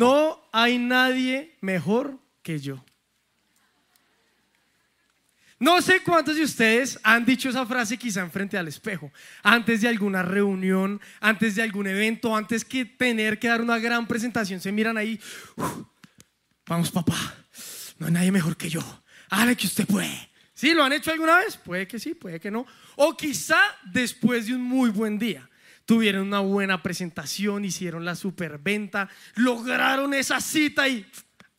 No hay nadie mejor que yo. No sé cuántos de ustedes han dicho esa frase quizá enfrente al espejo, antes de alguna reunión, antes de algún evento, antes que tener que dar una gran presentación, se miran ahí, "Uf, vamos papá, no hay nadie mejor que yo, hágale que usted puede. ¿Sí? ¿Lo han hecho alguna vez? Puede que sí, puede que no. O quizá después de un muy buen día. Tuvieron una buena presentación, hicieron la superventa, lograron esa cita y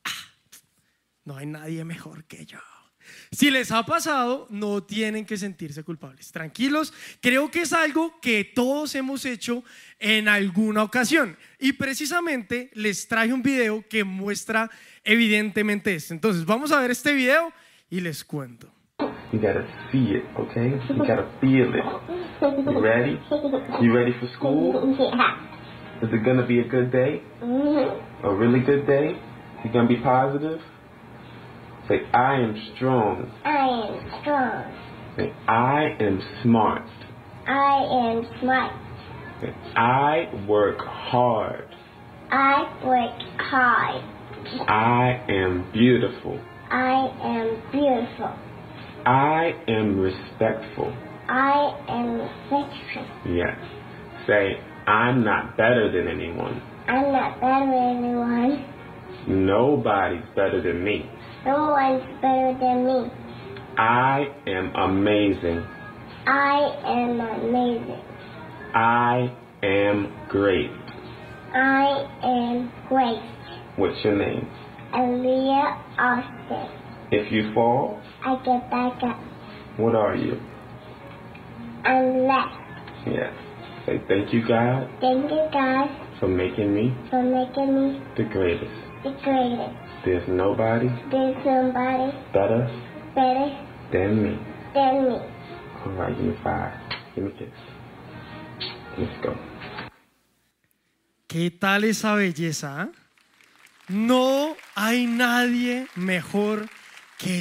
ah, no hay nadie mejor que yo. Si les ha pasado, no tienen que sentirse culpables. Tranquilos, creo que es algo que todos hemos hecho en alguna ocasión. Y precisamente les traje un video que muestra evidentemente esto. Entonces, vamos a ver este video y les cuento. You gotta see it, okay? You gotta feel it. You ready? You ready for school? Is it gonna be a good day? A really good day? You gonna be positive? Say, I am strong. I am strong. Say, I am smart. I am smart. Say, I work hard. I work hard. I am beautiful. I am beautiful. I am respectful. I am respectful. Yes. Say, I'm not better than anyone. I'm not better than anyone. Nobody's better than me. No one's better than me. I am amazing. I am amazing. I am great. I am great. What's your name? Aaliyah Austin. If you fall, I get back up. what are you? I'm left. Yes. Say thank you, God, Thank you God. for making me for making me the greatest. the greatest. There's nobody There's nobody. better better than me. than me. All right, give me five. Give me a kiss. Let's go. ¿Qué tal esa belleza? ah? No hay nadie mejor que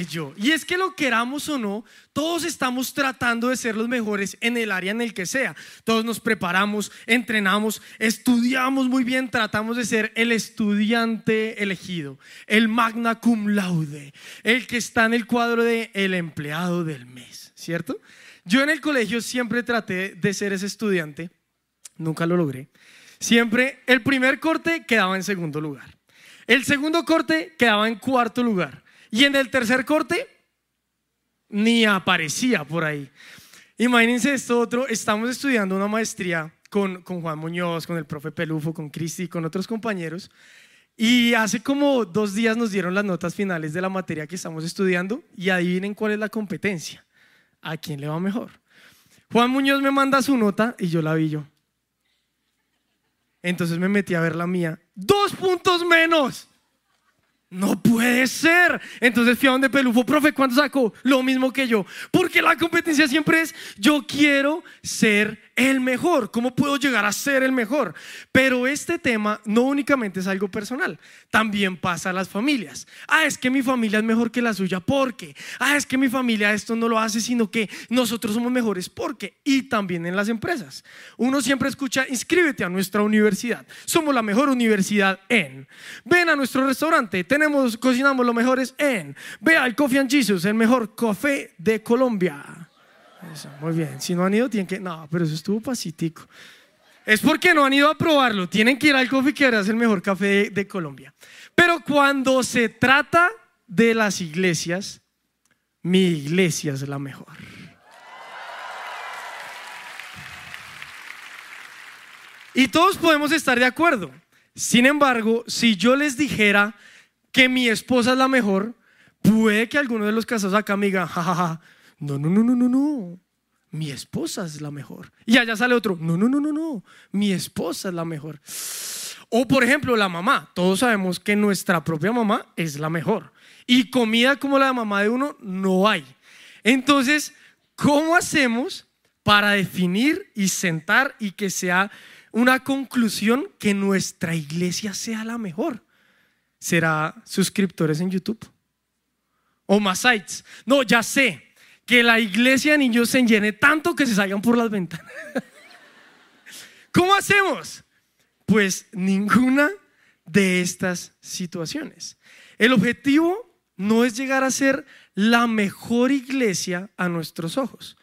yo. Y es que lo queramos o no, todos estamos tratando de ser los mejores en el área en el que sea. Todos nos preparamos, entrenamos, estudiamos muy bien, tratamos de ser el estudiante elegido, el magna cum laude, el que está en el cuadro de el empleado del mes, ¿cierto? Yo en el colegio siempre traté de ser ese estudiante, nunca lo logré. Siempre el primer corte quedaba en segundo lugar. El segundo corte quedaba en cuarto lugar. Y en el tercer corte ni aparecía por ahí. Imagínense esto otro, estamos estudiando una maestría con, con Juan Muñoz, con el profe Pelufo, con Cristi, con otros compañeros. Y hace como dos días nos dieron las notas finales de la materia que estamos estudiando y adivinen cuál es la competencia. ¿A quién le va mejor? Juan Muñoz me manda su nota y yo la vi yo. Entonces me metí a ver la mía. Dos puntos menos. No puede ser. Entonces fui a donde Pelufo, profe, ¿cuánto sacó? Lo mismo que yo. Porque la competencia siempre es, yo quiero ser el mejor. ¿Cómo puedo llegar a ser el mejor? Pero este tema no únicamente es algo personal, también pasa a las familias. Ah, es que mi familia es mejor que la suya. ¿Por qué? Ah, es que mi familia esto no lo hace, sino que nosotros somos mejores. ¿Por qué? Y también en las empresas. Uno siempre escucha, inscríbete a nuestra universidad. Somos la mejor universidad en. Ven a nuestro restaurante. Tenemos, cocinamos lo mejores en. Ve al Coffee and Jesus, el mejor café de Colombia. Muy bien. Si no han ido, tienen que. No, pero eso estuvo pasitico. Es porque no han ido a probarlo. Tienen que ir al Coffee que es el mejor café de, de Colombia. Pero cuando se trata de las iglesias, mi iglesia es la mejor. Y todos podemos estar de acuerdo. Sin embargo, si yo les dijera que mi esposa es la mejor, puede que alguno de los casados acá me diga, jajaja, no, no, no, no, no, no. Mi esposa es la mejor. Y allá sale otro, no, no, no, no, no. Mi esposa es la mejor. O por ejemplo, la mamá. Todos sabemos que nuestra propia mamá es la mejor. Y comida como la de mamá de uno no hay. Entonces, ¿cómo hacemos para definir y sentar y que sea una conclusión que nuestra iglesia sea la mejor? ¿Será suscriptores en YouTube? ¿O más sites? No, ya sé que la iglesia de niños se llene tanto que se salgan por las ventanas. ¿Cómo hacemos? Pues ninguna de estas situaciones. El objetivo no es llegar a ser la mejor iglesia a nuestros ojos.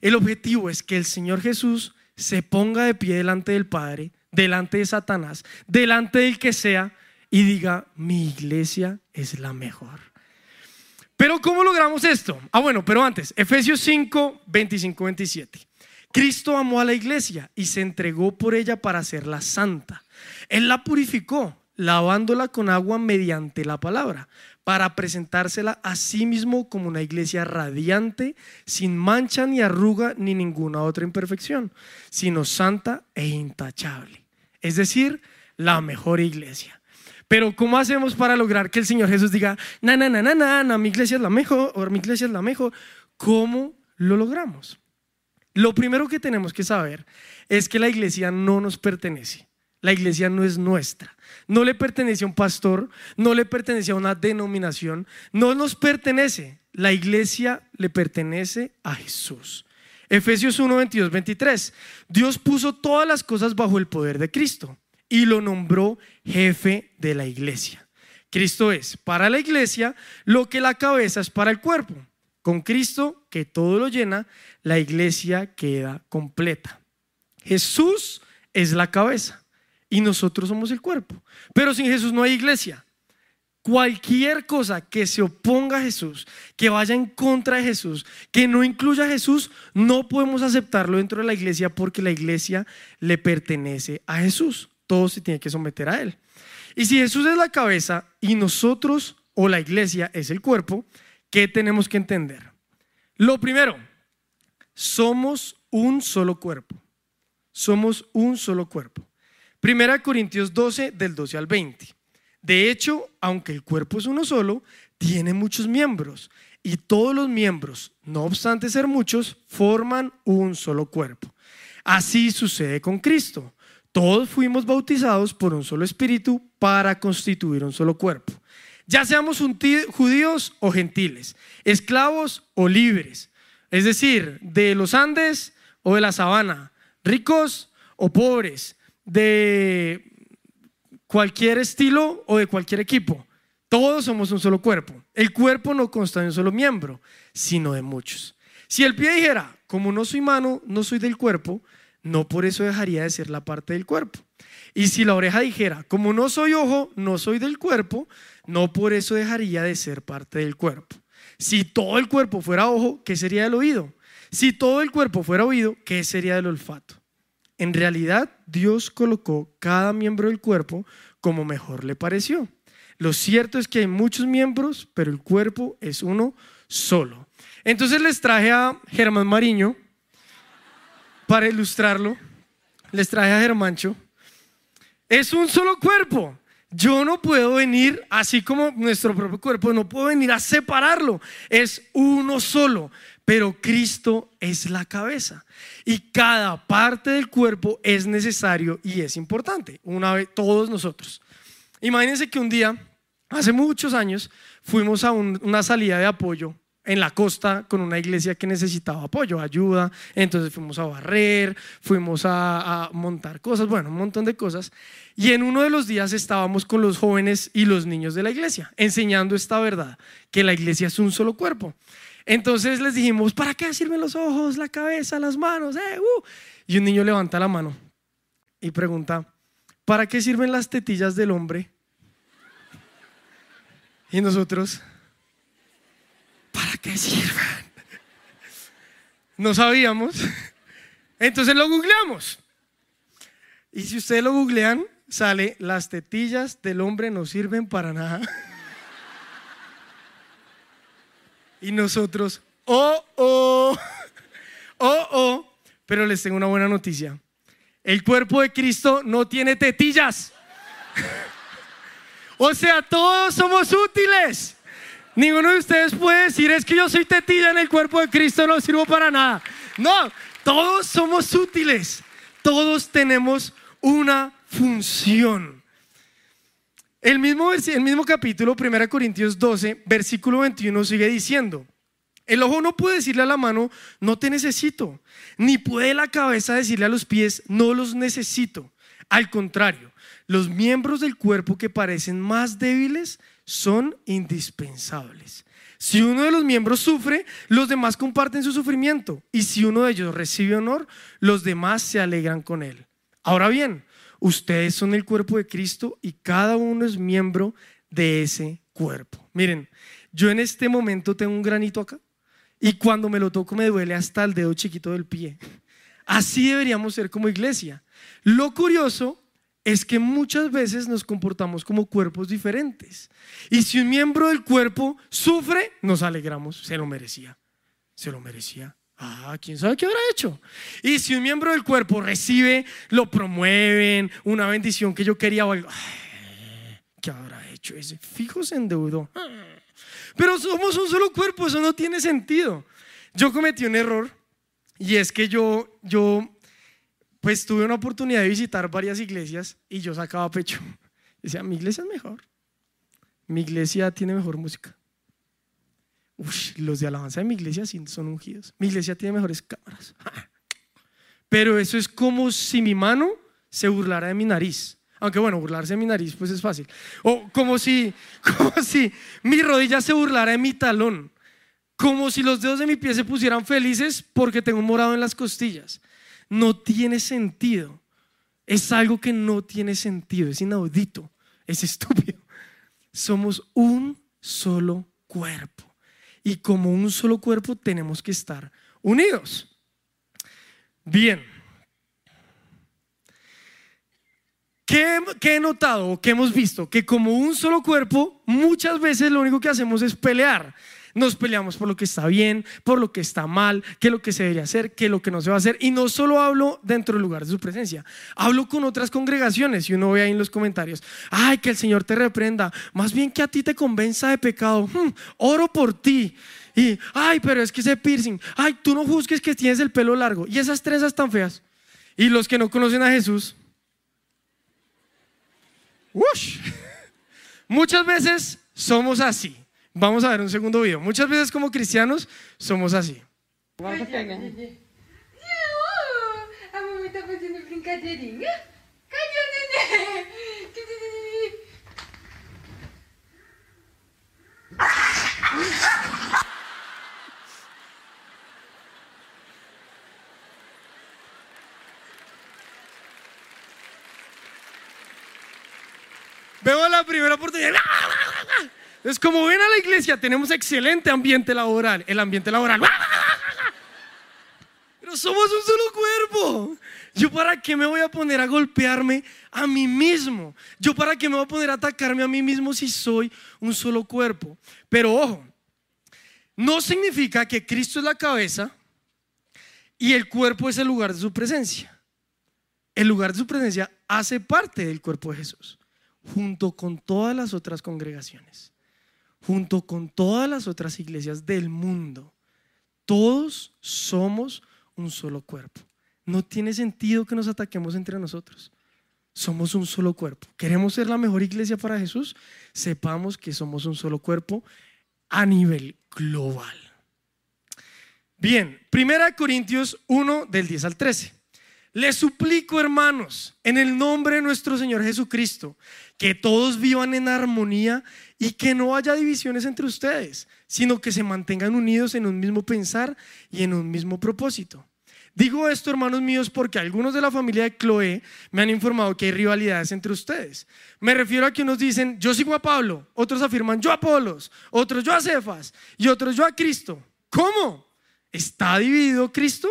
El objetivo es que el Señor Jesús se ponga de pie delante del Padre, delante de Satanás, delante del que sea y diga, mi iglesia es la mejor. Pero ¿cómo logramos esto? Ah, bueno, pero antes, Efesios 5, 25, 27. Cristo amó a la iglesia y se entregó por ella para hacerla santa. Él la purificó, lavándola con agua mediante la palabra, para presentársela a sí mismo como una iglesia radiante, sin mancha ni arruga ni ninguna otra imperfección, sino santa e intachable. Es decir, la mejor iglesia. Pero ¿cómo hacemos para lograr que el Señor Jesús diga, na, na, na, na, na, na, mi iglesia es la mejor, o mi iglesia es la mejor? ¿Cómo lo logramos? Lo primero que tenemos que saber es que la iglesia no nos pertenece. La iglesia no es nuestra. No le pertenece a un pastor, no le pertenece a una denominación, no nos pertenece. La iglesia le pertenece a Jesús. Efesios 1, 22, 23. Dios puso todas las cosas bajo el poder de Cristo y lo nombró jefe de la iglesia. Cristo es para la iglesia lo que la cabeza es para el cuerpo. Con Cristo, que todo lo llena, la iglesia queda completa. Jesús es la cabeza y nosotros somos el cuerpo. Pero sin Jesús no hay iglesia. Cualquier cosa que se oponga a Jesús, que vaya en contra de Jesús, que no incluya a Jesús, no podemos aceptarlo dentro de la iglesia porque la iglesia le pertenece a Jesús todo se tiene que someter a Él. Y si Jesús es la cabeza y nosotros o la iglesia es el cuerpo, ¿qué tenemos que entender? Lo primero, somos un solo cuerpo. Somos un solo cuerpo. Primera Corintios 12, del 12 al 20. De hecho, aunque el cuerpo es uno solo, tiene muchos miembros y todos los miembros, no obstante ser muchos, forman un solo cuerpo. Así sucede con Cristo. Todos fuimos bautizados por un solo espíritu para constituir un solo cuerpo. Ya seamos judíos o gentiles, esclavos o libres, es decir, de los Andes o de la sabana, ricos o pobres, de cualquier estilo o de cualquier equipo. Todos somos un solo cuerpo. El cuerpo no consta de un solo miembro, sino de muchos. Si el pie dijera, como no soy mano, no soy del cuerpo, no por eso dejaría de ser la parte del cuerpo. Y si la oreja dijera, como no soy ojo, no soy del cuerpo, no por eso dejaría de ser parte del cuerpo. Si todo el cuerpo fuera ojo, ¿qué sería del oído? Si todo el cuerpo fuera oído, ¿qué sería del olfato? En realidad, Dios colocó cada miembro del cuerpo como mejor le pareció. Lo cierto es que hay muchos miembros, pero el cuerpo es uno solo. Entonces les traje a Germán Mariño, para ilustrarlo, les traje a Germancho. Es un solo cuerpo. Yo no puedo venir, así como nuestro propio cuerpo, no puedo venir a separarlo. Es uno solo. Pero Cristo es la cabeza. Y cada parte del cuerpo es necesario y es importante. Una vez, todos nosotros. Imagínense que un día, hace muchos años, fuimos a una salida de apoyo en la costa con una iglesia que necesitaba apoyo, ayuda. Entonces fuimos a barrer, fuimos a, montar cosas, bueno, un montón de cosas. Y en uno de los días estábamos con los jóvenes y los niños de la iglesia, enseñando esta verdad, que la iglesia es un solo cuerpo. Entonces les dijimos, ¿para qué sirven los ojos, la cabeza, las manos? Eh, uh? Y un niño levanta la mano y pregunta, ¿para qué sirven las tetillas del hombre? Y nosotros, ¿para qué sirven? No sabíamos. Entonces lo googleamos. Y si ustedes lo googlean, sale, las tetillas del hombre no sirven para nada. Y nosotros, oh, oh, oh, oh. Pero les tengo una buena noticia. El cuerpo de Cristo no tiene tetillas. O sea, todos somos útiles. Ninguno de ustedes puede decir, es que yo soy tetilla en el cuerpo de Cristo, no sirvo para nada. No, todos somos útiles. Todos tenemos una función. El mismo, el mismo capítulo, 1 Corintios 12, versículo 21, sigue diciendo, el ojo no puede decirle a la mano, no te necesito, ni puede la cabeza decirle a los pies, no los necesito. Al contrario, los miembros del cuerpo que parecen más débiles son indispensables. Si uno de los miembros sufre, los demás comparten su sufrimiento. Y si uno de ellos recibe honor, los demás se alegran con él. Ahora bien, ustedes son el cuerpo de Cristo y cada uno es miembro de ese cuerpo. Miren, yo en este momento tengo un granito acá y cuando me lo toco me duele hasta el dedo chiquito del pie. Así deberíamos ser como iglesia. Lo curioso es que muchas veces nos comportamos como cuerpos diferentes. Y si un miembro del cuerpo sufre, nos alegramos, se lo merecía, se lo merecía. Ah, quién sabe qué habrá hecho. Y si un miembro del cuerpo recibe, lo promueven, una bendición que yo quería o algo, ay, ¿qué habrá hecho ese? Fijo se endeudó. Pero somos un solo cuerpo, eso no tiene sentido. Yo cometí un error y es que yo, yo pues tuve una oportunidad de visitar varias iglesias y yo sacaba pecho. Decía, mi iglesia es mejor. Mi iglesia tiene mejor música. Uf, los de alabanza de mi iglesia son ungidos. Mi iglesia tiene mejores cámaras. Pero eso es como si mi mano se burlara de mi nariz. Aunque bueno, burlarse de mi nariz pues es fácil. O como si, como si mi rodilla se burlara de mi talón. Como si los dedos de mi pie se pusieran felices porque tengo un morado en las costillas no tiene sentido. Es algo que no tiene sentido, es inaudito, es estúpido. Somos un solo cuerpo. Y como un solo cuerpo tenemos que estar unidos. Bien. ¿Qué, ¿Qué, he notado o qué hemos visto? Que como un solo cuerpo, muchas veces lo único que hacemos es pelear. Nos peleamos por lo que está bien, por lo que está mal, qué es lo que se debería hacer, qué es lo que no se va a hacer. Y no solo hablo dentro del lugar de su presencia, hablo con otras congregaciones y uno ve ahí en los comentarios, ay, que el Señor te reprenda, más bien que a ti te convenza de pecado, hmm, oro por ti. Y, ay, pero es que ese piercing, ay, tú no juzgues que tienes el pelo largo. Y esas trenzas tan feas. Y los que no conocen a Jesús, muchas veces somos así. Vamos a ver un segundo video. Muchas veces como cristianos somos así. A? Veo la primera oportunidad. Es como ven a la iglesia, tenemos excelente ambiente laboral. El ambiente laboral. Pero somos un solo cuerpo. ¿Yo para qué me voy a poner a golpearme a mí mismo? ¿Yo para qué me voy a poner a atacarme a mí mismo si soy un solo cuerpo? Pero ojo, no significa que Cristo es la cabeza y el cuerpo es el lugar de su presencia. El lugar de su presencia hace parte del cuerpo de Jesús, junto con todas las otras congregaciones junto con todas las otras iglesias del mundo. Todos somos un solo cuerpo. No tiene sentido que nos ataquemos entre nosotros. Somos un solo cuerpo. ¿Queremos ser la mejor iglesia para Jesús? Sepamos que somos un solo cuerpo a nivel global. Bien, 1 Corintios 1 del 10 al 13. Les suplico, hermanos, en el nombre de nuestro Señor Jesucristo, que todos vivan en armonía y que no haya divisiones entre ustedes, sino que se mantengan unidos en un mismo pensar y en un mismo propósito. Digo esto, hermanos míos, porque algunos de la familia de Chloe me han informado que hay rivalidades entre ustedes. Me refiero a que unos dicen, yo sigo a Pablo, otros afirman, yo a Apolos, otros yo a Cefas y otros yo a Cristo. ¿Cómo? ¿Está dividido Cristo?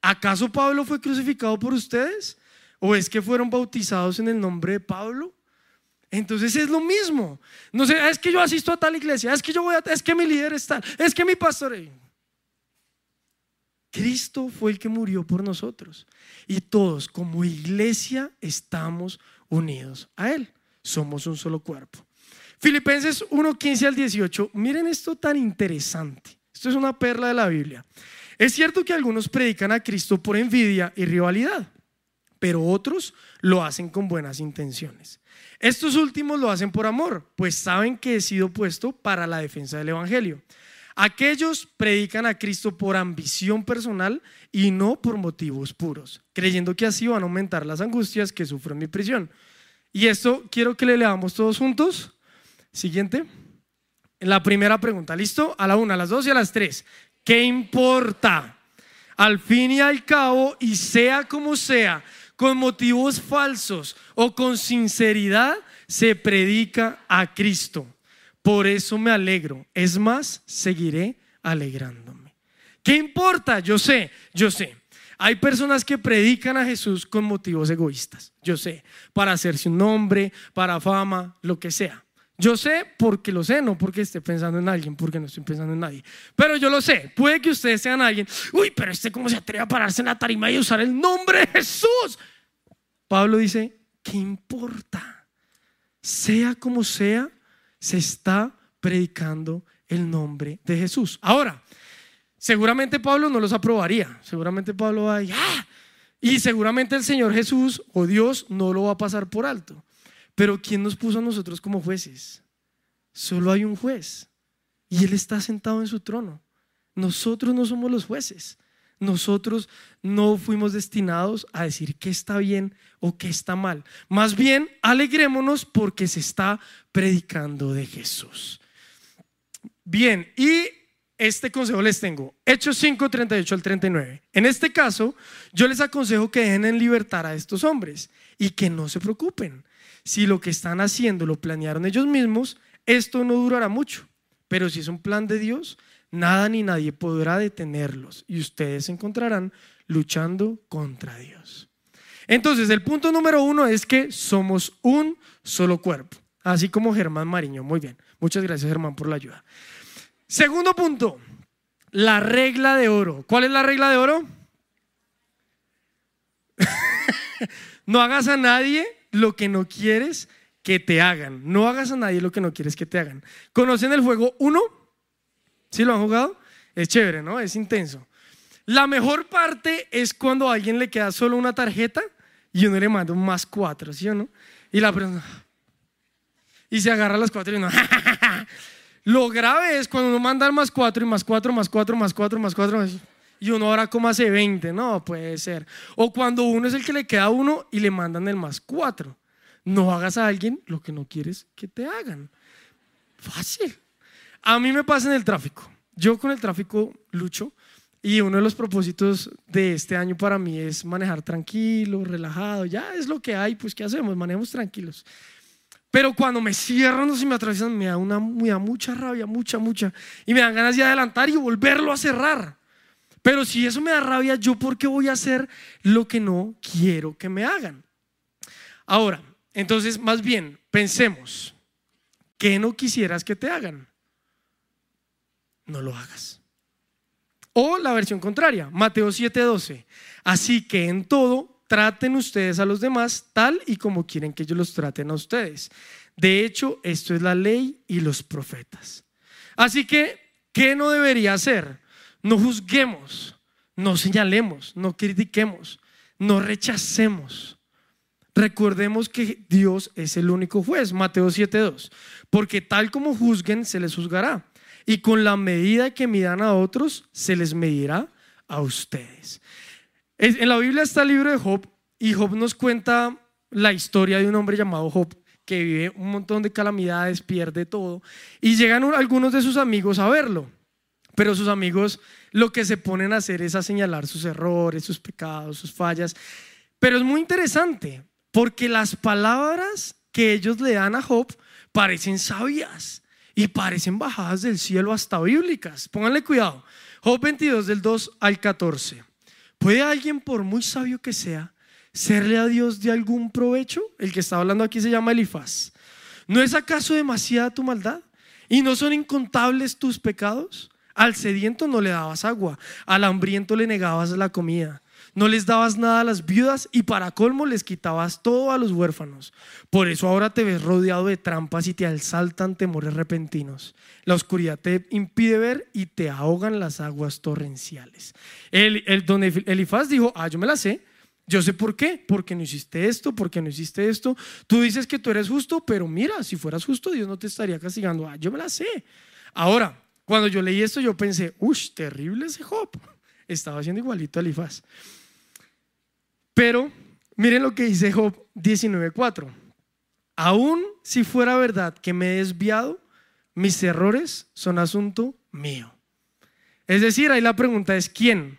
¿Acaso Pablo fue crucificado por ustedes? ¿O es que fueron bautizados en el nombre de Pablo? Entonces es lo mismo. No sé, es que yo asisto a tal iglesia, es que yo voy a, es que mi líder es tal, es que mi pastor. Cristo fue el que murió por nosotros y todos como iglesia estamos unidos a Él. Somos un solo cuerpo. Filipenses 1:15 al 18. Miren esto tan interesante. Esto es una perla de la Biblia. Es cierto que algunos predican a Cristo por envidia y rivalidad, pero otros lo hacen con buenas intenciones. Estos últimos lo hacen por amor, pues saben que he sido puesto para la defensa del Evangelio. Aquellos predican a Cristo por ambición personal y no por motivos puros, creyendo que así van a aumentar las angustias que sufro en mi prisión. Y esto quiero que le leamos todos juntos. Siguiente. La primera pregunta, ¿listo? A la una, a las dos y a las tres. ¿Qué importa? Al fin y al cabo, y sea como sea, con motivos falsos o con sinceridad, se predica a Cristo. Por eso me alegro. Es más, seguiré alegrándome. ¿Qué importa? Yo sé, yo sé. Hay personas que predican a Jesús con motivos egoístas. Yo sé, para hacerse un nombre, para fama, lo que sea. Yo sé porque lo sé, no porque esté pensando en alguien, porque no estoy pensando en nadie. Pero yo lo sé. Puede que ustedes sean alguien. Uy, pero este cómo se atreve a pararse en la tarima y usar el nombre de Jesús. Pablo dice, ¿qué importa? Sea como sea, se está predicando el nombre de Jesús. Ahora, seguramente Pablo no los aprobaría. Seguramente Pablo va a ¡ah! Y seguramente el Señor Jesús o Dios no lo va a pasar por alto. Pero ¿quién nos puso a nosotros como jueces? Solo hay un juez y Él está sentado en su trono. Nosotros no somos los jueces. Nosotros no fuimos destinados a decir qué está bien o qué está mal. Más bien, alegrémonos porque se está predicando de Jesús. Bien, y este consejo les tengo. Hechos 5, 38 al 39. En este caso, yo les aconsejo que dejen en libertad a estos hombres y que no se preocupen. Si lo que están haciendo lo planearon ellos mismos, esto no durará mucho. Pero si es un plan de Dios, nada ni nadie podrá detenerlos y ustedes se encontrarán luchando contra Dios. Entonces, el punto número uno es que somos un solo cuerpo, así como Germán Mariño. Muy bien, muchas gracias Germán por la ayuda. Segundo punto, la regla de oro. ¿Cuál es la regla de oro? no hagas a nadie lo que no quieres que te hagan. No hagas a nadie lo que no quieres que te hagan. ¿Conocen el juego 1? ¿Sí lo han jugado? Es chévere, ¿no? Es intenso. La mejor parte es cuando a alguien le queda solo una tarjeta y uno le manda un más cuatro, ¿sí o no? Y la persona... Y se agarra las cuatro y uno... Lo grave es cuando uno manda el más cuatro y más cuatro, más cuatro, más cuatro, más cuatro. Y uno ahora como hace 20, no puede ser. O cuando uno es el que le queda uno y le mandan el más cuatro. No hagas a alguien lo que no quieres que te hagan. Fácil. A mí me pasa en el tráfico. Yo con el tráfico lucho y uno de los propósitos de este año para mí es manejar tranquilo, relajado. Ya es lo que hay, pues ¿qué hacemos? Manejemos tranquilos. Pero cuando me cierran o si me atraviesan, me da, una, me da mucha rabia, mucha, mucha. Y me dan ganas de adelantar y volverlo a cerrar. Pero si eso me da rabia, ¿yo por qué voy a hacer lo que no quiero que me hagan? Ahora, entonces, más bien, pensemos, ¿qué no quisieras que te hagan? No lo hagas. O la versión contraria, Mateo 7:12. Así que en todo traten ustedes a los demás tal y como quieren que ellos los traten a ustedes. De hecho, esto es la ley y los profetas. Así que, ¿qué no debería hacer? No juzguemos, no señalemos, no critiquemos, no rechacemos. Recordemos que Dios es el único juez, Mateo 7:2, porque tal como juzguen se les juzgará y con la medida que midan a otros se les medirá a ustedes. En la Biblia está el libro de Job y Job nos cuenta la historia de un hombre llamado Job que vive un montón de calamidades, pierde todo y llegan algunos de sus amigos a verlo. Pero sus amigos lo que se ponen a hacer es a señalar sus errores, sus pecados, sus fallas. Pero es muy interesante porque las palabras que ellos le dan a Job parecen sabias y parecen bajadas del cielo hasta bíblicas. Pónganle cuidado. Job 22 del 2 al 14. ¿Puede alguien, por muy sabio que sea, serle a Dios de algún provecho? El que está hablando aquí se llama Elifaz. ¿No es acaso demasiada tu maldad? ¿Y no son incontables tus pecados? Al sediento no le dabas agua, al hambriento le negabas la comida. No les dabas nada a las viudas y para colmo les quitabas todo a los huérfanos. Por eso ahora te ves rodeado de trampas y te asaltan temores repentinos. La oscuridad te impide ver y te ahogan las aguas torrenciales. El, el don Elifaz dijo, ah, yo me la sé. Yo sé por qué, porque no hiciste esto, porque no hiciste esto. Tú dices que tú eres justo, pero mira, si fueras justo, Dios no te estaría castigando. Ah, yo me la sé. Ahora, cuando yo leí esto, yo pensé, uff, terrible ese Job. Estaba haciendo igualito a Elifaz. Pero miren lo que dice Job 19.4. aún si fuera verdad que me he desviado, mis errores son asunto mío. Es decir, ahí la pregunta es, ¿quién?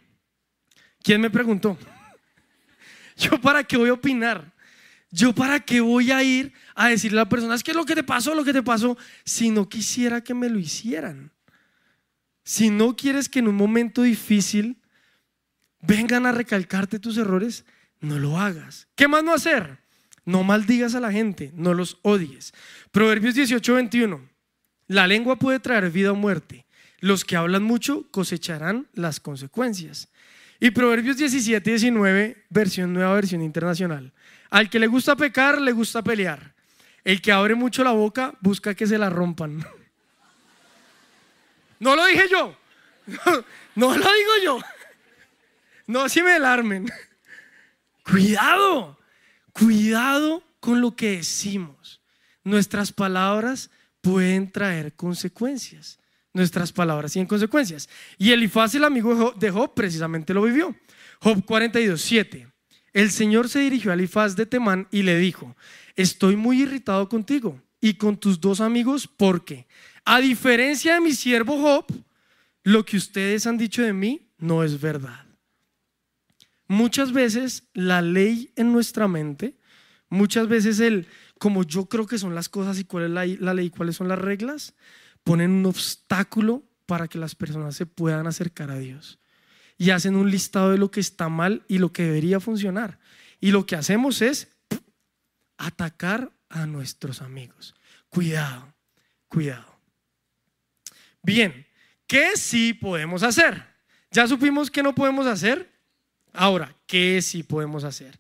¿Quién me preguntó? ¿Yo para qué voy a opinar? ¿Yo para qué voy a ir a decirle a la persona, es que lo que te pasó, lo que te pasó, si no quisiera que me lo hicieran? Si no quieres que en un momento difícil vengan a recalcarte tus errores, no lo hagas. ¿Qué más no hacer? No maldigas a la gente, no los odies. Proverbios 18, 21. La lengua puede traer vida o muerte. Los que hablan mucho cosecharán las consecuencias. Y Proverbios 17, 19, versión nueva, versión internacional. Al que le gusta pecar, le gusta pelear. El que abre mucho la boca, busca que se la rompan. No lo dije yo. No, lo digo yo. No si me alarmen. Cuidado. Cuidado con lo que decimos. Nuestras palabras pueden traer consecuencias. Nuestras palabras tienen consecuencias. Y Elifaz, el amigo de Job, precisamente lo vivió. Job 42, 7. El Señor se dirigió a Elifaz de Temán y le dijo, estoy muy irritado contigo y con tus dos amigos porque, a diferencia de mi siervo Job, lo que ustedes han dicho de mí no es verdad. Muchas veces la ley en nuestra mente, muchas veces el, como yo creo que son las cosas y cuál es la, la ley, cuáles son las reglas, ponen un obstáculo para que las personas se puedan acercar a Dios. Y hacen un listado de lo que está mal y lo que debería funcionar. Y lo que hacemos es atacar a nuestros amigos. Cuidado, cuidado. Bien, ¿qué sí podemos hacer? Ya supimos que no podemos hacer. Ahora, ¿qué sí podemos hacer?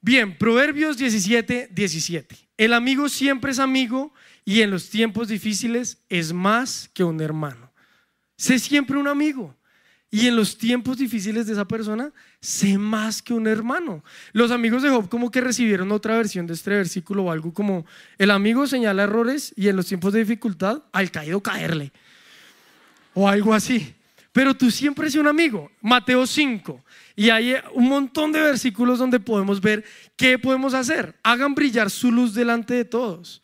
Bien, Proverbios 17, 17. El amigo siempre es amigo y en los tiempos difíciles es más que un hermano. Sé siempre un amigo. Y en los tiempos difíciles de esa persona, sé más que un hermano. Los amigos de Job como que recibieron otra versión de este versículo o algo como, el amigo señala errores y en los tiempos de dificultad, al caído caerle. O algo así. Pero tú siempre eres un amigo. Mateo 5. Y hay un montón de versículos donde podemos ver qué podemos hacer. Hagan brillar su luz delante de todos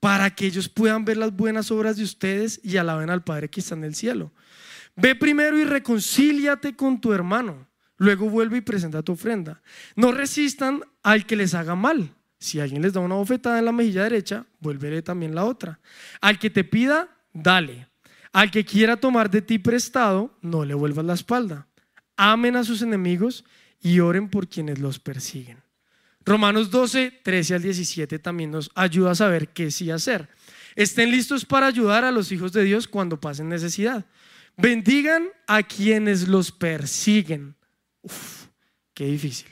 para que ellos puedan ver las buenas obras de ustedes y alaben al Padre que está en el cielo. Ve primero y reconcíliate con tu hermano. Luego vuelve y presenta tu ofrenda. No resistan al que les haga mal. Si alguien les da una bofetada en la mejilla derecha, vuélvele también la otra. Al que te pida, dale. Al que quiera tomar de ti prestado, no le vuelvas la espalda. Amen a sus enemigos y oren por quienes los persiguen. Romanos 12, 13 al 17 también nos ayuda a saber qué sí hacer. Estén listos para ayudar a los hijos de Dios cuando pasen necesidad. Bendigan a quienes los persiguen. Uf, qué difícil.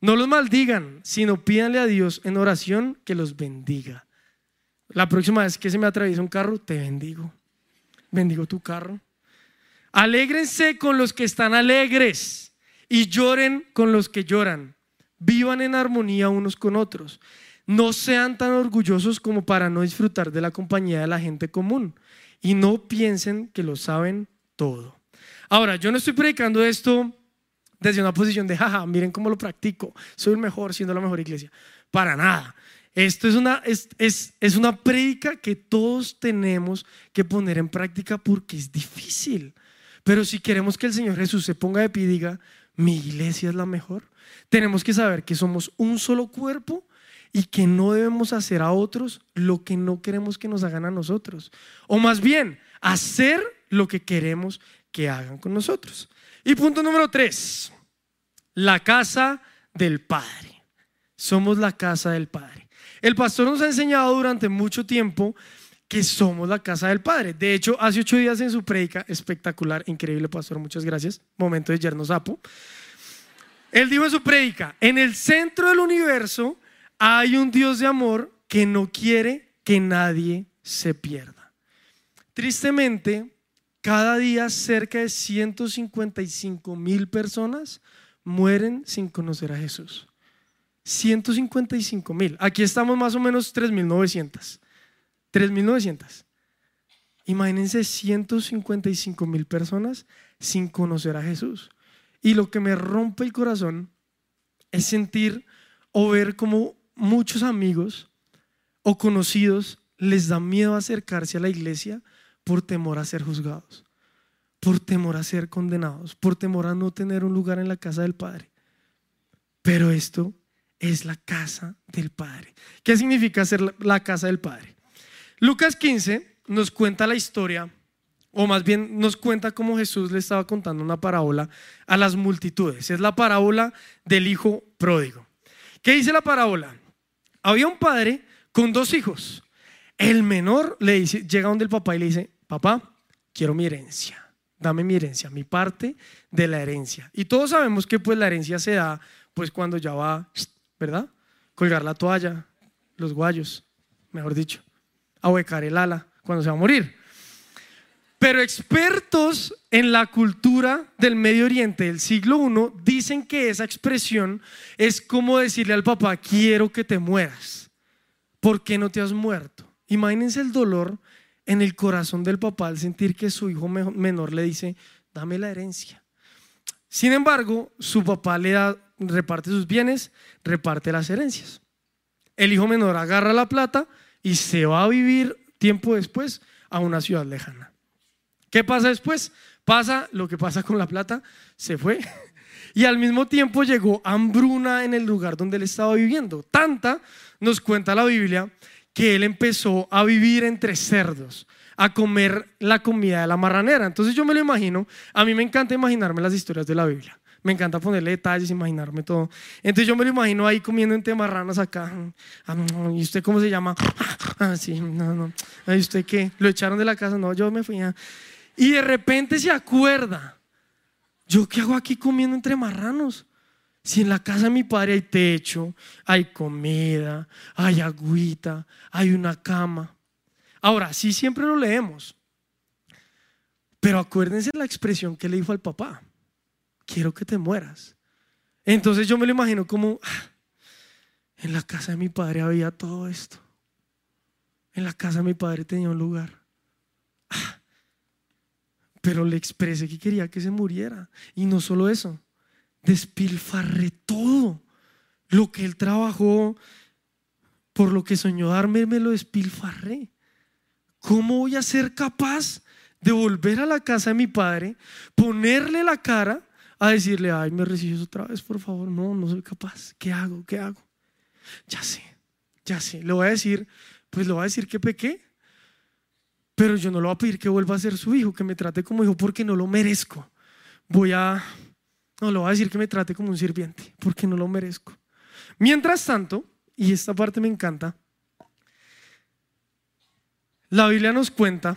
No los maldigan, sino pídanle a Dios en oración que los bendiga. La próxima vez que se me atraviesa un carro, te bendigo. Bendigo tu carro. Alégrense con los que están alegres y lloren con los que lloran. Vivan en armonía unos con otros. No sean tan orgullosos como para no disfrutar de la compañía de la gente común. Y no piensen que lo saben todo. Ahora, yo no estoy predicando esto desde una posición de, jaja, miren cómo lo practico, soy el mejor siendo la mejor iglesia. Para nada. Esto es una, es, es, es una que todos tenemos que poner en práctica porque es difícil. Pero si queremos que el Señor Jesús se ponga de pie y diga, mi iglesia es la mejor, tenemos que saber que somos un solo cuerpo y que no debemos hacer a otros lo que no queremos que nos hagan a nosotros. O más bien, hacer lo que queremos que hagan con nosotros. Y punto número tres, la casa del Padre. Somos la casa del Padre. El pastor nos ha enseñado durante mucho tiempo que somos la casa del Padre. De hecho, hace ocho días en su predica, espectacular, increíble, pastor, muchas gracias. Momento de yerno sapo. Él dijo en su predica, en el centro del universo hay un Dios de amor que no quiere que nadie se pierda. Tristemente, cada día cerca de 155 mil personas mueren sin conocer a Jesús. 155 mil. Aquí estamos más o menos 3.900. 3.900. Imagínense 155 mil personas sin conocer a Jesús. Y lo que me rompe el corazón es sentir o ver como muchos amigos o conocidos les da miedo acercarse a la iglesia por temor a ser juzgados, por temor a ser condenados, por temor a no tener un lugar en la casa del Padre. Pero esto es la casa del Padre. ¿Qué significa ser la- casa del Padre? Lucas 15 nos cuenta la historia, o más bien nos cuenta cómo Jesús le estaba contando una parábola a las multitudes. Es la parábola del hijo pródigo. ¿Qué dice la parábola? Había un padre con dos hijos. El menor le dice, llega donde el papá y le dice, papá, quiero mi herencia. Dame mi herencia, mi parte de la herencia. Y todos sabemos que pues la herencia se da pues cuando ya va, ¿verdad? Colgar la toalla, los guayos, mejor dicho, ahuecar el ala cuando se va a morir. Pero expertos en la cultura del Medio Oriente del siglo I dicen que esa expresión es como decirle al papá, quiero que te mueras. ¿Por qué no te has muerto? Imagínense el dolor en el corazón del papá al sentir que su hijo me- menor le dice, dame la herencia. Sin embargo, su papá le da, reparte sus bienes, reparte las herencias. El hijo menor agarra la plata y se va a vivir tiempo después a una ciudad lejana. ¿Qué pasa después? Pasa lo que pasa con la plata, se fue. Y al mismo tiempo llegó hambruna en el lugar donde él estaba viviendo. Tanta, nos cuenta la Biblia, que él empezó a vivir entre cerdos, a comer la comida de la marranera. Entonces yo me lo imagino, a mí me encanta imaginarme las historias de la Biblia. Me encanta ponerle detalles, imaginarme todo. Entonces yo me lo imagino ahí comiendo entre marranas acá. Ah, ¿Y usted cómo se llama? Ah, sí, no, no. ¿Y usted qué? ¿Lo echaron de la casa? No, yo me fui a... Y de repente se acuerda, ¿yo qué hago aquí comiendo entre marranos? Si en la casa de mi padre hay techo, hay comida, hay agüita, hay una cama. Ahora, sí siempre lo leemos. Pero acuérdense la expresión que le dijo al papá. Quiero que te mueras. Entonces yo me lo imagino como, "Ah, en la casa de mi padre había todo esto. En la casa de mi padre tenía un lugar. Ah, pero le expresé que quería que se muriera. Y no solo eso, despilfarré todo. Lo que él trabajó, por lo que soñó darme, me lo despilfarré. ¿Cómo voy a ser capaz de volver a la casa de mi padre, ponerle la cara a decirle, ay, me recibes otra vez, por favor? No, no soy capaz. ¿Qué hago? ¿Qué hago? Ya sé, ya sé. Le voy a decir, pues le voy a decir que pequé, pero yo no le voy a pedir que vuelva a ser su hijo, que me trate como hijo porque no lo merezco. Voy a, no le voy a decir que me trate como un sirviente porque no lo merezco. Mientras tanto, y esta parte me encanta, la Biblia nos cuenta,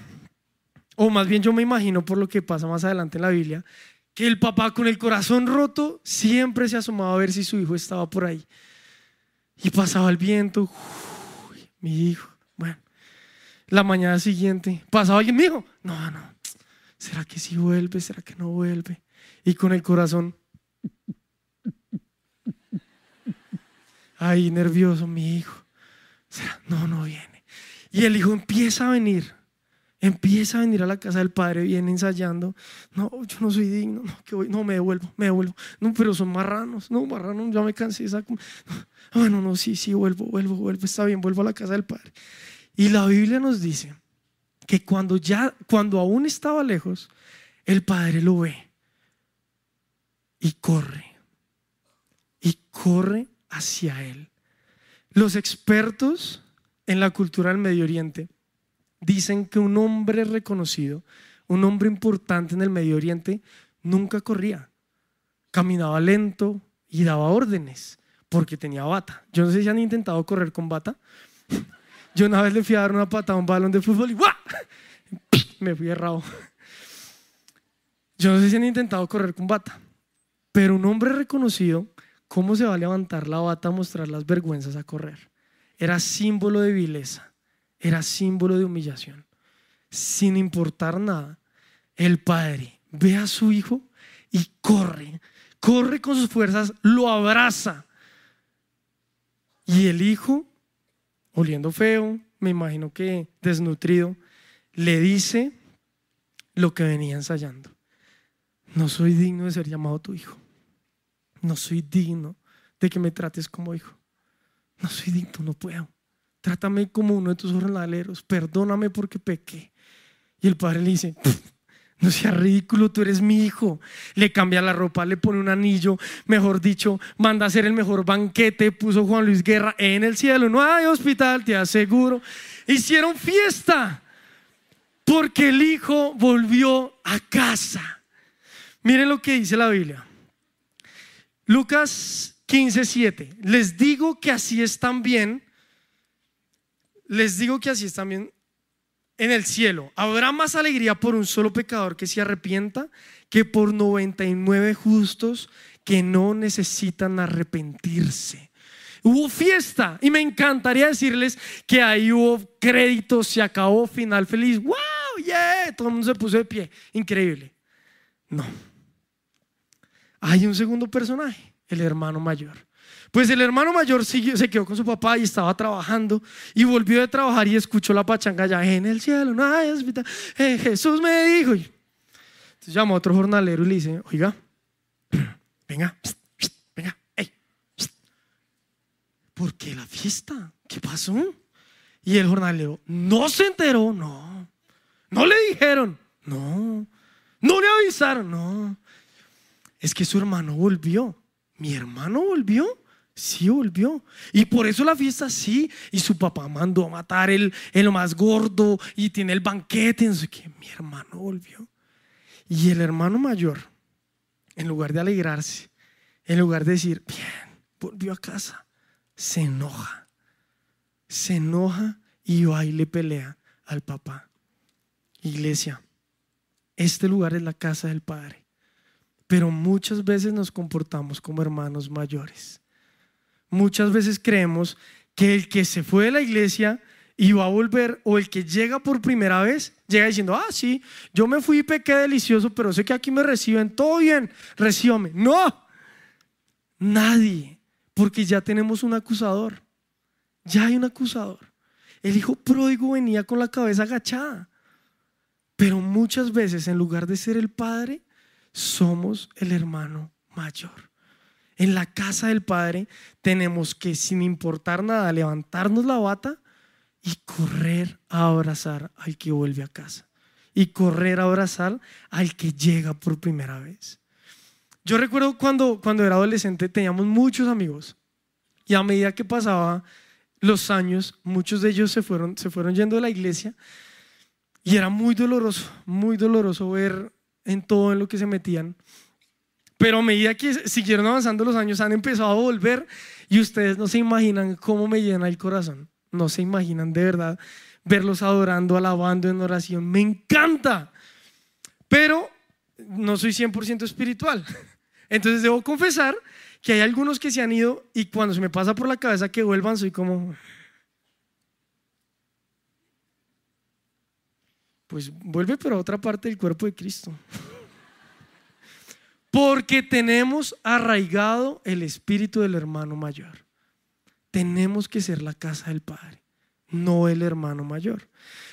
o más bien yo me imagino por lo que pasa más adelante en la Biblia, que el papá con el corazón roto siempre se asomaba a ver si su hijo estaba por ahí. Y pasaba el viento, mi hijo, bueno, la mañana siguiente, pasaba alguien, mi hijo, no, no, ¿será que sí vuelve? ¿Será que no vuelve? Y con el corazón, ay, nervioso, mi hijo. No, no viene. Y el hijo empieza a venir, empieza a venir a la casa del padre, viene ensayando. No, yo no soy digno, no, que voy, no me devuelvo, me devuelvo. No, pero son marranos, no, marranos, ya me cansé. esa no, Bueno, no, sí, sí, vuelvo, vuelvo, vuelvo, está bien, vuelvo a la casa del padre. Y la Biblia nos dice que cuando ya, cuando aún estaba lejos, el padre lo ve y corre, y corre hacia él. Los expertos en la cultura del Medio Oriente dicen que un hombre reconocido, un hombre importante en el Medio Oriente, nunca corría. Caminaba lento y daba órdenes porque tenía bata. Yo no sé si han intentado correr con bata. Yo una vez le fui a dar una patada a un balón de fútbol y ¡guau! me fui errado. Yo no sé si han intentado correr con bata, pero un hombre reconocido, ¿cómo se va a levantar la bata a mostrar las vergüenzas a correr? Era símbolo de vileza, era símbolo de humillación. Sin importar nada, el padre ve a su hijo y corre, corre con sus fuerzas, lo abraza. Y el hijo, oliendo feo, me imagino que desnutrido, le dice lo que venía ensayando. No soy digno de ser llamado tu hijo. No soy digno de que me trates como hijo. No soy digno, no puedo. trátame como uno de tus jornaleros, perdóname porque pequé. Y el padre le dice, no seas ridículo, tú eres mi hijo. Le cambia la ropa, le pone un anillo, mejor dicho, manda a hacer el mejor banquete, puso Juan Luis Guerra en el cielo. No hay hospital, te aseguro. Hicieron fiesta porque el hijo volvió a casa. Miren lo que dice la Biblia. Lucas 15, 7. Les digo que así es también. Les digo que así es también en el cielo. Habrá más alegría por un solo pecador que se arrepienta que por 99 justos que no necesitan arrepentirse. Hubo fiesta y me encantaría decirles que ahí hubo crédito, se acabó, final feliz. ¡Wow! ¡Yeah! Todo el mundo se puso de pie. Increíble. No. Hay un segundo personaje, el hermano mayor. Pues el hermano mayor se quedó con su papá y estaba trabajando y volvió de trabajar y escuchó la pachanga ya en el cielo, no hay hospital. Eh, Jesús me dijo. Y Entonces llamó a otro jornalero y le dice, oiga, venga, venga, ey, pst. ¿por qué la fiesta? ¿Qué pasó? Y el jornalero no se enteró, no. No le dijeron, no. No le avisaron, no. Es que su hermano volvió. Mi hermano volvió. Sí volvió. Y por eso la fiesta sí. Y su papá mandó a matar el, el más gordo y tiene el banquete. No sé qué. Mi hermano volvió. Y el hermano mayor, en lugar de alegrarse, en lugar de decir, bien, volvió a casa, se enoja. Se enoja y va y le pelea al papá. Iglesia, este lugar es la casa del Padre. Pero muchas veces nos comportamos como hermanos mayores. Muchas veces creemos que el que se fue de la iglesia y va a volver, o el que llega por primera vez, llega diciendo, ah, sí, yo me fui y pequé delicioso, pero sé que aquí me reciben, todo bien, recíbame. No, nadie, porque ya tenemos un acusador. Ya hay un acusador. El hijo pródigo venía con la cabeza agachada. Pero muchas veces, en lugar de ser el padre, somos el hermano mayor. En la casa del Padre tenemos que, sin importar nada, levantarnos la bata y correr a abrazar al que vuelve a casa. Y correr a abrazar al que llega por primera vez. Yo recuerdo cuando, cuando era adolescente teníamos muchos amigos. Y a medida que pasaba los años, muchos de ellos se fueron, se fueron yendo de la iglesia. Y era muy doloroso, muy doloroso ver en todo en lo que se metían. Pero a medida que siguieron avanzando los años, han empezado a volver y ustedes no se imaginan cómo me llena el corazón. No se imaginan de verdad verlos adorando, alabando en oración. Me encanta. Pero no soy 100% espiritual. Entonces debo confesar que hay algunos que se han ido y cuando se me pasa por la cabeza que vuelvan, soy como... Pues vuelve pero a otra parte del cuerpo de Cristo. Porque tenemos arraigado el espíritu del hermano mayor. Tenemos que ser la casa del Padre, no el hermano mayor.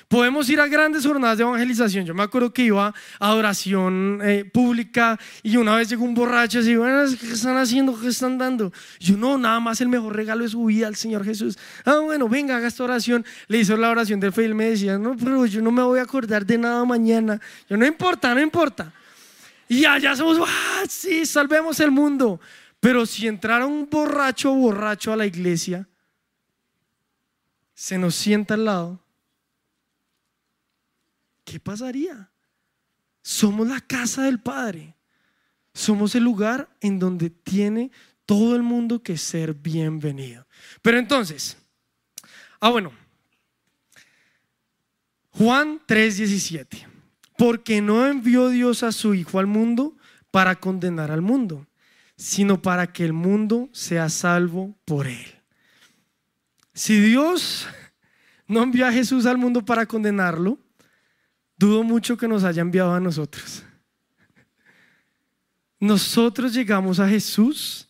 Podemos ir a grandes jornadas de evangelización. Yo me acuerdo que iba a adoración eh, pública y una vez llegó un borracho y bueno, ¿qué están haciendo? ¿Qué están dando? Yo no, nada más el mejor regalo de su vida al Señor Jesús. Ah, bueno, venga, haga esta oración. Le hizo la oración del fe y él me decía, no, pero yo no me voy a acordar de nada mañana. Yo no importa, no importa. Y allá somos, ¡ah, sí, salvemos el mundo! Pero si entrara un borracho borracho a la iglesia, se nos sienta al lado, ¿qué pasaría? Somos la casa del Padre. Somos el lugar en donde tiene todo el mundo que ser bienvenido. Pero entonces, ah bueno, Juan 3:17 porque no envió Dios a su Hijo al mundo para condenar al mundo, sino para que el mundo sea salvo por él. Si Dios no envió a Jesús al mundo para condenarlo, dudo mucho que nos haya enviado a nosotros. Nosotros llegamos a Jesús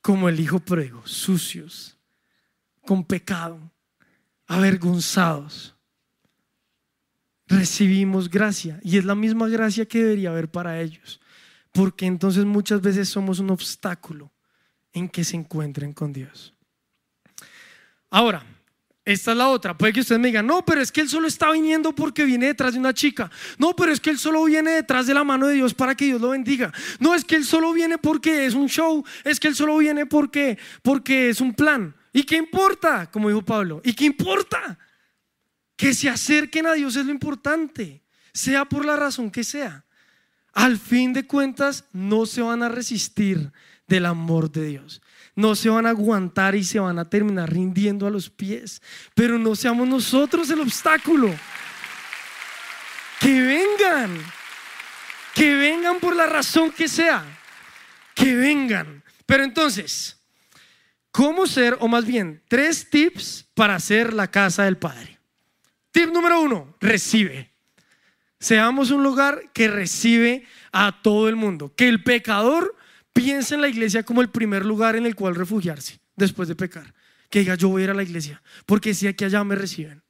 como el Hijo pródigo, sucios, con pecado, avergonzados recibimos gracia y es la misma gracia que debería haber para ellos, porque entonces muchas veces somos un obstáculo en que se encuentren con Dios. Ahora, Esta es la otra. Puede que ustedes me digan, no, pero es que él solo está viniendo porque viene detrás de una chica. No, pero es que él solo viene detrás de la mano de Dios para que Dios lo bendiga. No, es que él solo viene porque es un show. Es que él solo viene porque, porque es un plan. ¿Y qué importa? Como dijo Pablo. ¿Y qué importa? Que se acerquen a Dios es lo importante. Sea por la razón que sea. Al fin de cuentas, no se van a resistir del amor de Dios no se van a aguantar y se van a terminar rindiendo a los pies. Pero no seamos nosotros el obstáculo. Que vengan. Que vengan por la razón que sea. Que vengan. Pero entonces, ¿cómo ser, o más bien, tres tips para hacer la casa del Padre? Tip número uno, recibe. Seamos un lugar que recibe a todo el mundo. Que el pecador piensa en la iglesia como el primer lugar en el cual refugiarse después de pecar. Que diga, yo voy a ir a la iglesia, porque sea que allá me reciben.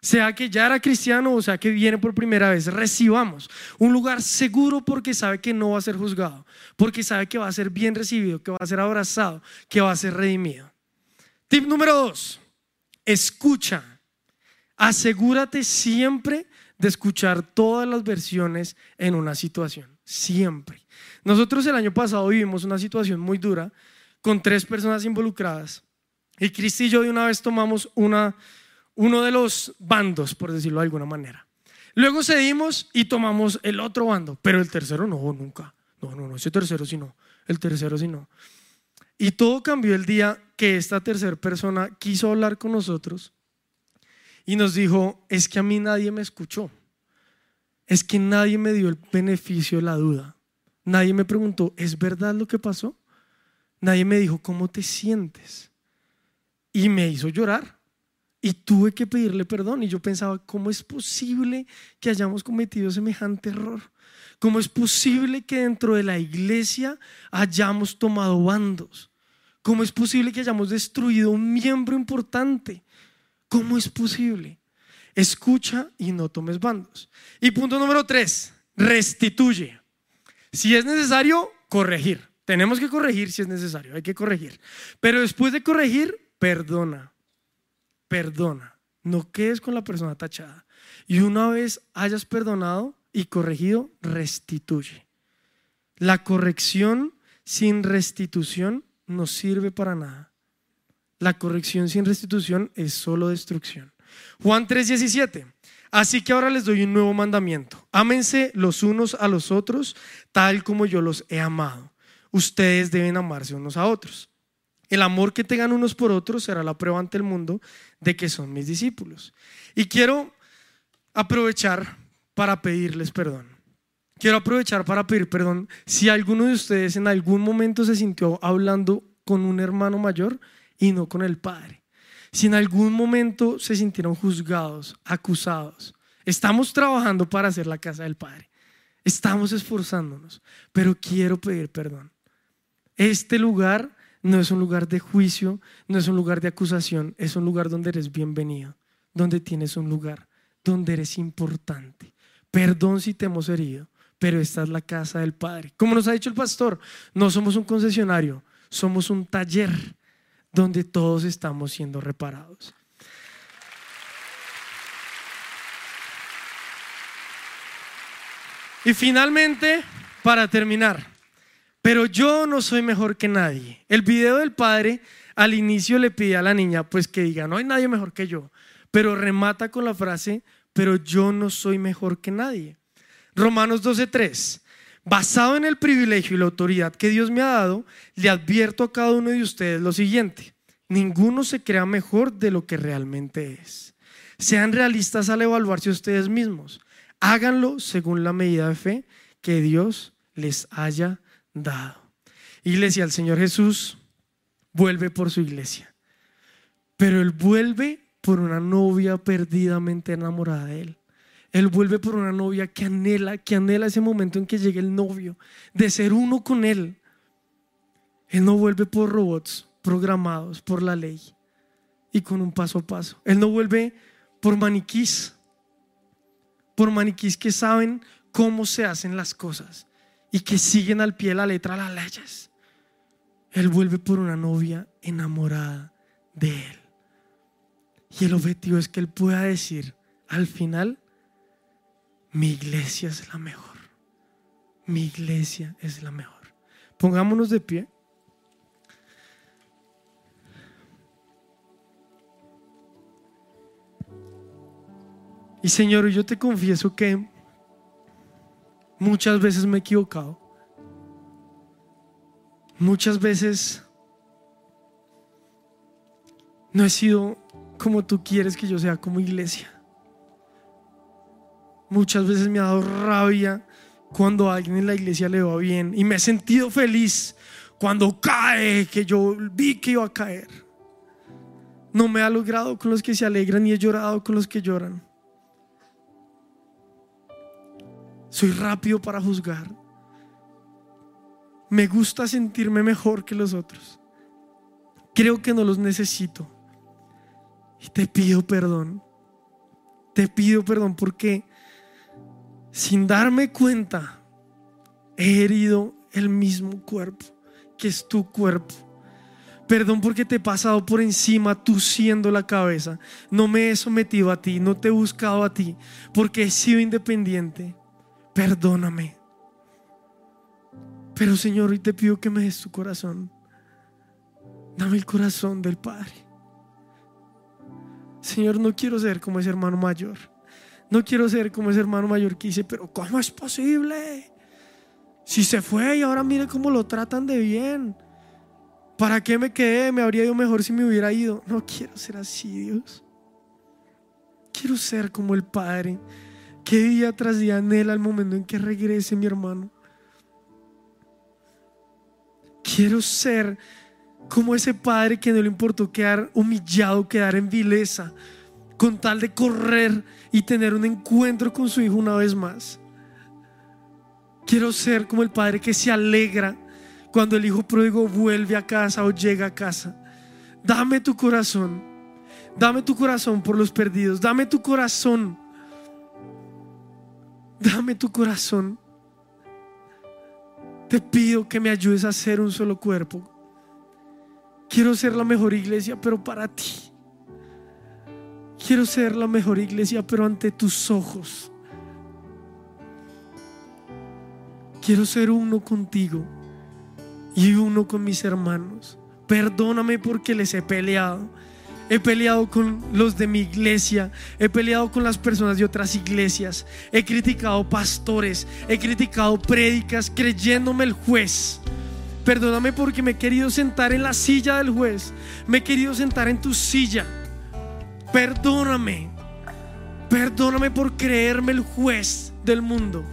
Sea que ya era cristiano o sea que viene por primera vez, recibamos un lugar seguro porque sabe que no va a ser juzgado, porque sabe que va a ser bien recibido, que va a ser abrazado, que va a ser redimido. Tip número dos, escucha. Asegúrate siempre de escuchar todas las versiones en una situación, siempre. Nosotros el año pasado vivimos una situación muy dura con tres personas involucradas y Cristi y yo de una vez tomamos una, uno de los bandos, por decirlo de alguna manera. Luego cedimos y tomamos el otro bando, pero el tercero no, nunca. No, no, no, ese tercero sí no, el tercero sí no. Y todo cambió el día que esta tercera persona quiso hablar con nosotros y nos dijo, es que a mí nadie me escuchó, es que nadie me dio el beneficio de la duda. Nadie me preguntó, ¿es verdad lo que pasó? Nadie me dijo, ¿cómo te sientes? Y me hizo llorar. Y tuve que pedirle perdón. Y yo pensaba, ¿cómo es posible que hayamos cometido semejante error? ¿Cómo es posible que dentro de la iglesia hayamos tomado bandos? ¿Cómo es posible que hayamos destruido un miembro importante? ¿Cómo es posible? Escucha y no tomes bandos. Y punto número tres, restituye. Si es necesario, corregir. Tenemos que corregir si es necesario, hay que corregir. Pero después de corregir, perdona. Perdona. No quedes con la persona tachada. Y una vez hayas perdonado y corregido, restituye. La corrección sin restitución no sirve para nada. La corrección sin restitución es solo destrucción. Juan 3:17. Así que ahora les doy un nuevo mandamiento. Ámense los unos a los otros tal como yo los he amado. Ustedes deben amarse unos a otros. El amor que tengan unos por otros será la prueba ante el mundo de que son mis discípulos. Y quiero aprovechar para pedirles perdón. Quiero aprovechar para pedir perdón si alguno de ustedes en algún momento se sintió hablando con un hermano mayor y no con el Padre si en algún momento se sintieron juzgados, acusados, estamos trabajando para hacer la casa del Padre. Estamos esforzándonos, pero quiero pedir perdón. Este lugar no es un lugar de juicio, no es un lugar de acusación, es un lugar donde eres bienvenido, donde tienes un lugar, donde eres importante. Perdón si te hemos herido, pero esta es la casa del Padre. Como nos ha dicho el pastor, no somos un concesionario, somos un taller donde todos estamos siendo reparados. Y finalmente, para terminar, pero yo no soy mejor que nadie. El video del padre al inicio le pide a la niña pues que diga, no hay nadie mejor que yo, pero remata con la frase, pero yo no soy mejor que nadie. Romanos 12:3. Basado en el privilegio y la autoridad que Dios me ha dado, le advierto a cada uno de ustedes lo siguiente. Ninguno se crea mejor de lo que realmente es. Sean realistas al evaluarse ustedes mismos. Háganlo según la medida de fe que Dios les haya dado. Iglesia, el Señor Jesús vuelve por su iglesia. Pero Él vuelve por una novia perdidamente enamorada de Él. Él vuelve por una novia que anhela, que anhela ese momento en que llegue el novio, de ser uno con Él. Él no vuelve por robots programados por la ley y con un paso a paso. Él no vuelve por maniquís, por maniquís que saben cómo se hacen las cosas y que siguen al pie de la letra las leyes. Él vuelve por una novia enamorada de Él. Y el objetivo es que Él pueda decir al final, mi iglesia es la mejor. Mi iglesia es la mejor. Pongámonos de pie. Y Señor, yo te confieso que muchas veces me he equivocado. Muchas veces no he sido como tú quieres que yo sea como iglesia. Muchas veces me ha dado rabia cuando a alguien en la iglesia le va bien y me he sentido feliz cuando cae, que yo vi que iba a caer. No me ha logrado con los que se alegran y he llorado con los que lloran. Soy rápido para juzgar. Me gusta sentirme mejor que los otros. Creo que no los necesito. Y te pido perdón. Te pido perdón porque sin darme cuenta he herido el mismo cuerpo que es tu cuerpo. Perdón porque te he pasado por encima tú siendo la cabeza. No me he sometido a ti, no te he buscado a ti, porque he sido independiente. Perdóname. Pero Señor, hoy te pido que me des tu corazón. Dame el corazón del Padre. Señor, no quiero ser como ese hermano mayor. No quiero ser como ese hermano mayor que dice, pero ¿cómo es posible? Si se fue y ahora mire cómo lo tratan de bien. ¿Para qué me quedé? Me habría ido mejor si me hubiera ido. No quiero ser así, Dios. Quiero ser como el Padre, que día tras día anhela el momento en que regrese mi hermano. Quiero ser como ese padre que no le importó quedar humillado, quedar en vileza, con tal de correr y tener un encuentro con su hijo una vez más. Quiero ser como el padre que se alegra cuando el hijo pródigo vuelve a casa o llega a casa. Dame tu corazón. Dame tu corazón por los perdidos. Dame tu corazón. Dame tu corazón. Te pido que me ayudes a ser un solo cuerpo. Quiero ser la mejor iglesia, pero para ti. Quiero ser la mejor iglesia, pero ante tus ojos. Quiero ser uno contigo y uno con mis hermanos. Perdóname porque les he peleado. He peleado con los de mi iglesia, he peleado con las personas de otras iglesias, he criticado pastores, he criticado prédicas creyéndome el juez. Perdóname porque me he querido sentar en la silla del juez, me he querido sentar en tu silla. Perdóname, perdóname por creerme el juez del mundo.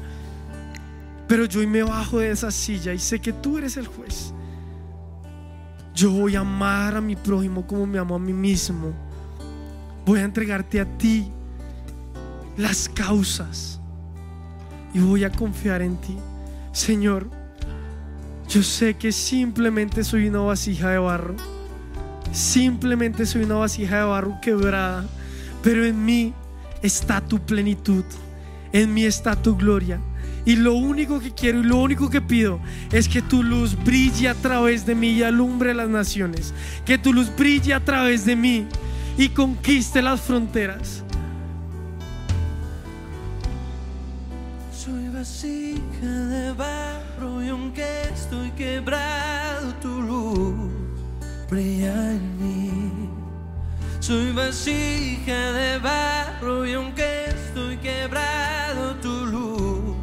Pero yo hoy me bajo de esa silla y sé que tú eres el juez. Yo voy a amar a mi prójimo como me amo a mí mismo. Voy a entregarte a ti las causas y voy a confiar en ti. Señor, yo sé que simplemente soy una vasija de barro. Simplemente soy una vasija de barro quebrada. Pero en mí está tu plenitud. En mí está tu gloria. Y lo único que quiero y lo único que pido es que tu luz brille a través de mí y alumbre las naciones. Que tu luz brille a través de mí y conquiste las fronteras. Soy vasija de barro y aunque estoy quebrado, tu luz brilla en mí. Soy vasija de barro y aunque estoy quebrado, tu luz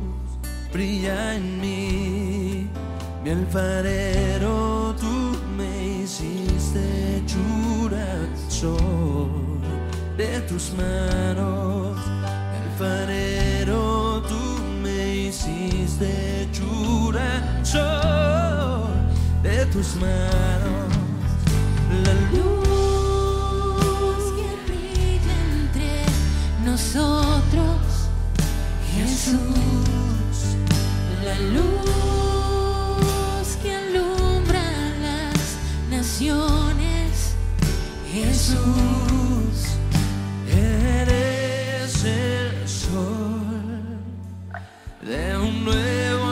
brilla en mí. Mi alfarero, tú me hiciste hechura, soy de tus manos. Mi alfarero, tú me hiciste hechura, de tus manos. La luz que brilla entre nosotros, Jesús, la luz que alumbra las naciones, Jesús, Eres el sol de un nuevo